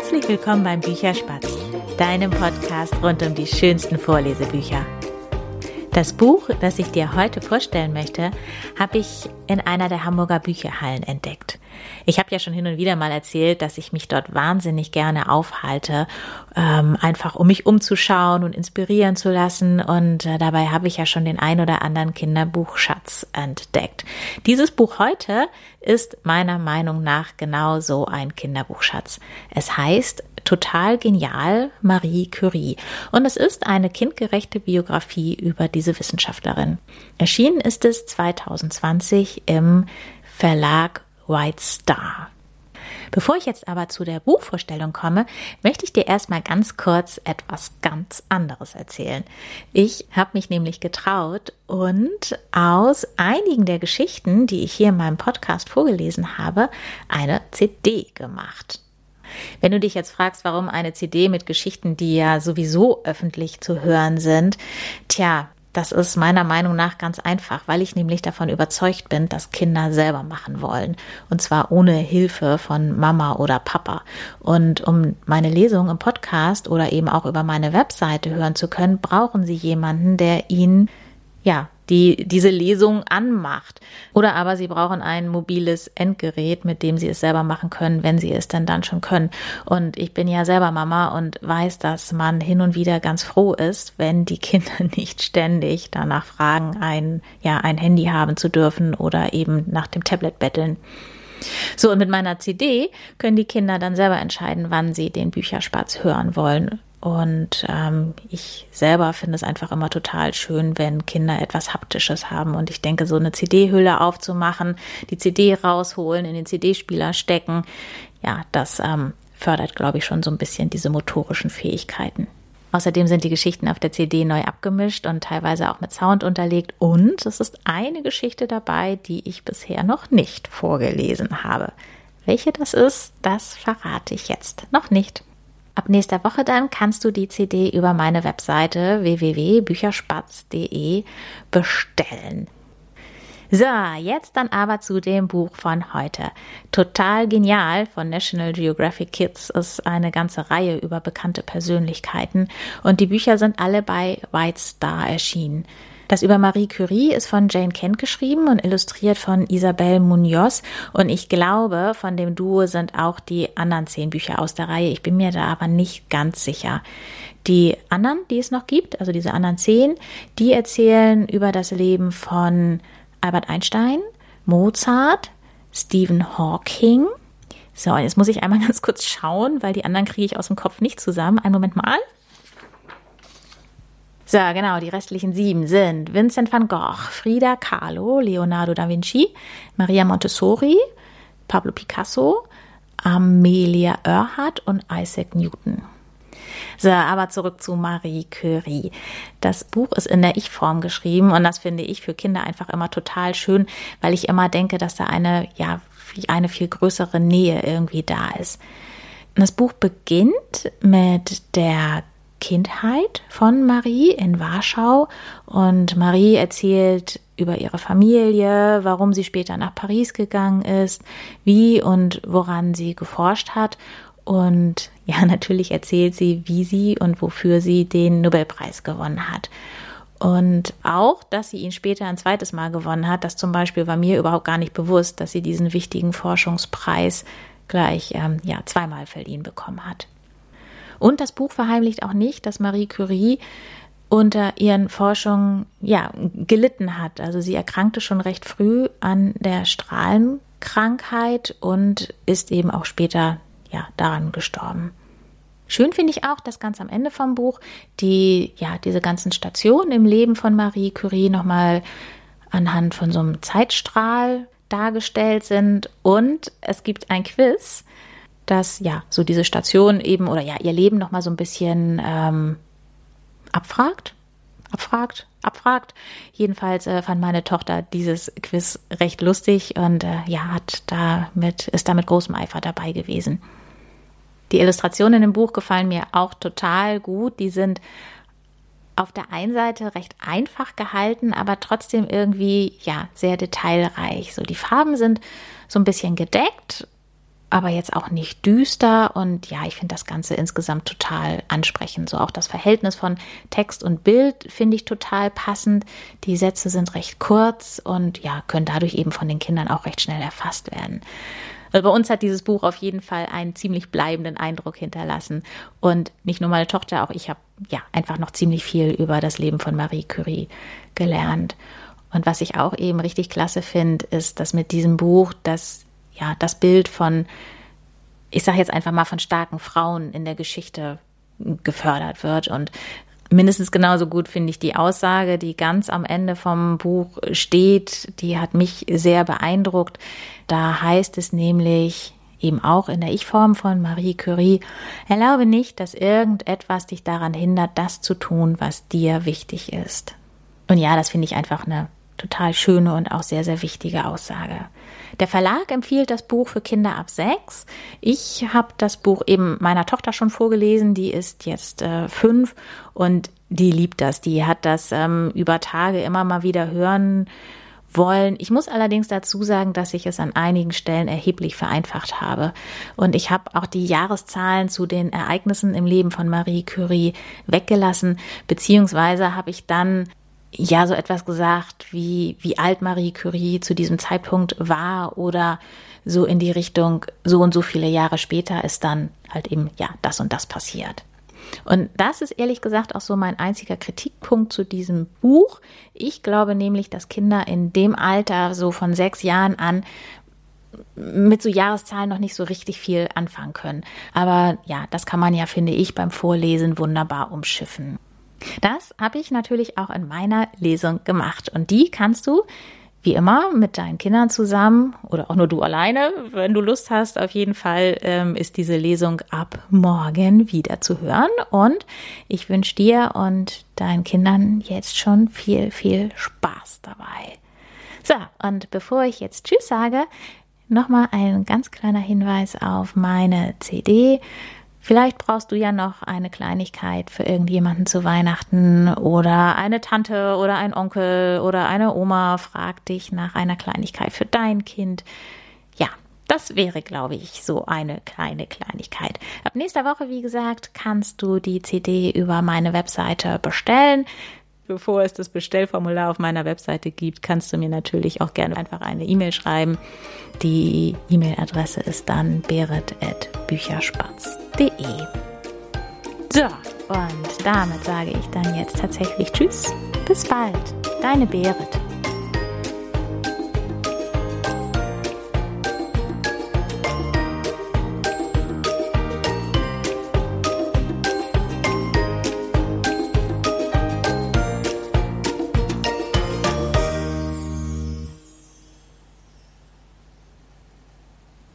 Herzlich willkommen beim Bücherspatz, deinem Podcast rund um die schönsten Vorlesebücher. Das Buch, das ich dir heute vorstellen möchte, habe ich in einer der Hamburger Bücherhallen entdeckt. Ich habe ja schon hin und wieder mal erzählt, dass ich mich dort wahnsinnig gerne aufhalte, ähm, einfach um mich umzuschauen und inspirieren zu lassen. Und äh, dabei habe ich ja schon den ein oder anderen Kinderbuchschatz entdeckt. Dieses Buch heute ist meiner Meinung nach genau so ein Kinderbuchschatz. Es heißt Total genial Marie Curie und es ist eine kindgerechte Biografie über diese Wissenschaftlerin. Erschienen ist es 2020 im Verlag White Star. Bevor ich jetzt aber zu der Buchvorstellung komme, möchte ich dir erstmal ganz kurz etwas ganz anderes erzählen. Ich habe mich nämlich getraut und aus einigen der Geschichten, die ich hier in meinem Podcast vorgelesen habe, eine CD gemacht. Wenn du dich jetzt fragst, warum eine CD mit Geschichten, die ja sowieso öffentlich zu hören sind, tja, das ist meiner Meinung nach ganz einfach, weil ich nämlich davon überzeugt bin, dass Kinder selber machen wollen. Und zwar ohne Hilfe von Mama oder Papa. Und um meine Lesung im Podcast oder eben auch über meine Webseite hören zu können, brauchen sie jemanden, der ihnen ja, die diese Lesung anmacht. Oder aber sie brauchen ein mobiles Endgerät, mit dem sie es selber machen können, wenn sie es denn dann schon können. Und ich bin ja selber Mama und weiß, dass man hin und wieder ganz froh ist, wenn die Kinder nicht ständig danach fragen, ein, ja, ein Handy haben zu dürfen oder eben nach dem Tablet betteln. So, und mit meiner CD können die Kinder dann selber entscheiden, wann sie den Bücherspatz hören wollen und ähm, ich selber finde es einfach immer total schön, wenn Kinder etwas Haptisches haben. Und ich denke, so eine CD-Hülle aufzumachen, die CD rausholen, in den CD-Spieler stecken, ja, das ähm, fördert, glaube ich, schon so ein bisschen diese motorischen Fähigkeiten. Außerdem sind die Geschichten auf der CD neu abgemischt und teilweise auch mit Sound unterlegt. Und es ist eine Geschichte dabei, die ich bisher noch nicht vorgelesen habe. Welche das ist, das verrate ich jetzt noch nicht. Ab nächster Woche dann kannst du die CD über meine Webseite www.bücherspatz.de bestellen. So, jetzt dann aber zu dem Buch von heute. Total genial von National Geographic Kids ist eine ganze Reihe über bekannte Persönlichkeiten und die Bücher sind alle bei White Star erschienen. Das über Marie Curie ist von Jane Kent geschrieben und illustriert von Isabel Munoz. Und ich glaube, von dem Duo sind auch die anderen zehn Bücher aus der Reihe. Ich bin mir da aber nicht ganz sicher. Die anderen, die es noch gibt, also diese anderen zehn, die erzählen über das Leben von Albert Einstein, Mozart, Stephen Hawking. So, jetzt muss ich einmal ganz kurz schauen, weil die anderen kriege ich aus dem Kopf nicht zusammen. Einen Moment mal. So, genau, die restlichen sieben sind Vincent van Gogh, Frida Kahlo, Leonardo da Vinci, Maria Montessori, Pablo Picasso, Amelia Earhart und Isaac Newton. So, aber zurück zu Marie Curie. Das Buch ist in der Ich-Form geschrieben und das finde ich für Kinder einfach immer total schön, weil ich immer denke, dass da eine, ja, eine viel größere Nähe irgendwie da ist. Das Buch beginnt mit der Kindheit von Marie in Warschau und Marie erzählt über ihre Familie, warum sie später nach Paris gegangen ist, wie und woran sie geforscht hat und ja, natürlich erzählt sie, wie sie und wofür sie den Nobelpreis gewonnen hat. Und auch, dass sie ihn später ein zweites Mal gewonnen hat, das zum Beispiel war mir überhaupt gar nicht bewusst, dass sie diesen wichtigen Forschungspreis gleich ähm, ja, zweimal verliehen bekommen hat. Und das Buch verheimlicht auch nicht, dass Marie Curie unter ihren Forschungen ja gelitten hat. Also sie erkrankte schon recht früh an der Strahlenkrankheit und ist eben auch später ja daran gestorben. Schön finde ich auch, dass ganz am Ende vom Buch die ja diese ganzen Stationen im Leben von Marie Curie nochmal anhand von so einem Zeitstrahl dargestellt sind und es gibt ein Quiz, dass ja so diese Station eben oder ja ihr Leben noch mal so ein bisschen ähm, abfragt, abfragt, abfragt. Jedenfalls äh, fand meine Tochter dieses Quiz recht lustig und äh, ja hat damit ist da mit großem Eifer dabei gewesen. Die Illustrationen im Buch gefallen mir auch total gut. Die sind auf der einen Seite recht einfach gehalten, aber trotzdem irgendwie ja sehr detailreich. So die Farben sind so ein bisschen gedeckt aber jetzt auch nicht düster. Und ja, ich finde das Ganze insgesamt total ansprechend. So auch das Verhältnis von Text und Bild finde ich total passend. Die Sätze sind recht kurz und ja, können dadurch eben von den Kindern auch recht schnell erfasst werden. Also bei uns hat dieses Buch auf jeden Fall einen ziemlich bleibenden Eindruck hinterlassen. Und nicht nur meine Tochter, auch ich habe ja einfach noch ziemlich viel über das Leben von Marie Curie gelernt. Und was ich auch eben richtig klasse finde, ist, dass mit diesem Buch das ja, das Bild von, ich sage jetzt einfach mal von starken Frauen in der Geschichte gefördert wird. Und mindestens genauso gut finde ich die Aussage, die ganz am Ende vom Buch steht, die hat mich sehr beeindruckt. Da heißt es nämlich, eben auch in der Ich-Form von Marie Curie, erlaube nicht, dass irgendetwas dich daran hindert, das zu tun, was dir wichtig ist. Und ja, das finde ich einfach eine total schöne und auch sehr, sehr wichtige Aussage. Der Verlag empfiehlt das Buch für Kinder ab sechs. Ich habe das Buch eben meiner Tochter schon vorgelesen, die ist jetzt äh, fünf und die liebt das. Die hat das ähm, über Tage immer mal wieder hören wollen. Ich muss allerdings dazu sagen, dass ich es an einigen Stellen erheblich vereinfacht habe. Und ich habe auch die Jahreszahlen zu den Ereignissen im Leben von Marie Curie weggelassen, beziehungsweise habe ich dann ja so etwas gesagt, wie, wie alt Marie Curie zu diesem Zeitpunkt war oder so in die Richtung, so und so viele Jahre später ist dann halt eben, ja, das und das passiert. Und das ist ehrlich gesagt auch so mein einziger Kritikpunkt zu diesem Buch. Ich glaube nämlich, dass Kinder in dem Alter, so von sechs Jahren an, mit so Jahreszahlen noch nicht so richtig viel anfangen können. Aber ja, das kann man ja, finde ich, beim Vorlesen wunderbar umschiffen. Das habe ich natürlich auch in meiner Lesung gemacht und die kannst du wie immer mit deinen Kindern zusammen oder auch nur du alleine, wenn du Lust hast. Auf jeden Fall ähm, ist diese Lesung ab morgen wieder zu hören und ich wünsche dir und deinen Kindern jetzt schon viel, viel Spaß dabei. So, und bevor ich jetzt Tschüss sage, nochmal ein ganz kleiner Hinweis auf meine CD Vielleicht brauchst du ja noch eine Kleinigkeit für irgendjemanden zu Weihnachten oder eine Tante oder ein Onkel oder eine Oma fragt dich nach einer Kleinigkeit für dein Kind. Ja, das wäre, glaube ich, so eine kleine Kleinigkeit. Ab nächster Woche, wie gesagt, kannst du die CD über meine Webseite bestellen. Bevor es das Bestellformular auf meiner Webseite gibt, kannst du mir natürlich auch gerne einfach eine E-Mail schreiben. Die E-Mail-Adresse ist dann beret.bücherspatz.de. So, und damit sage ich dann jetzt tatsächlich Tschüss. Bis bald. Deine Berit.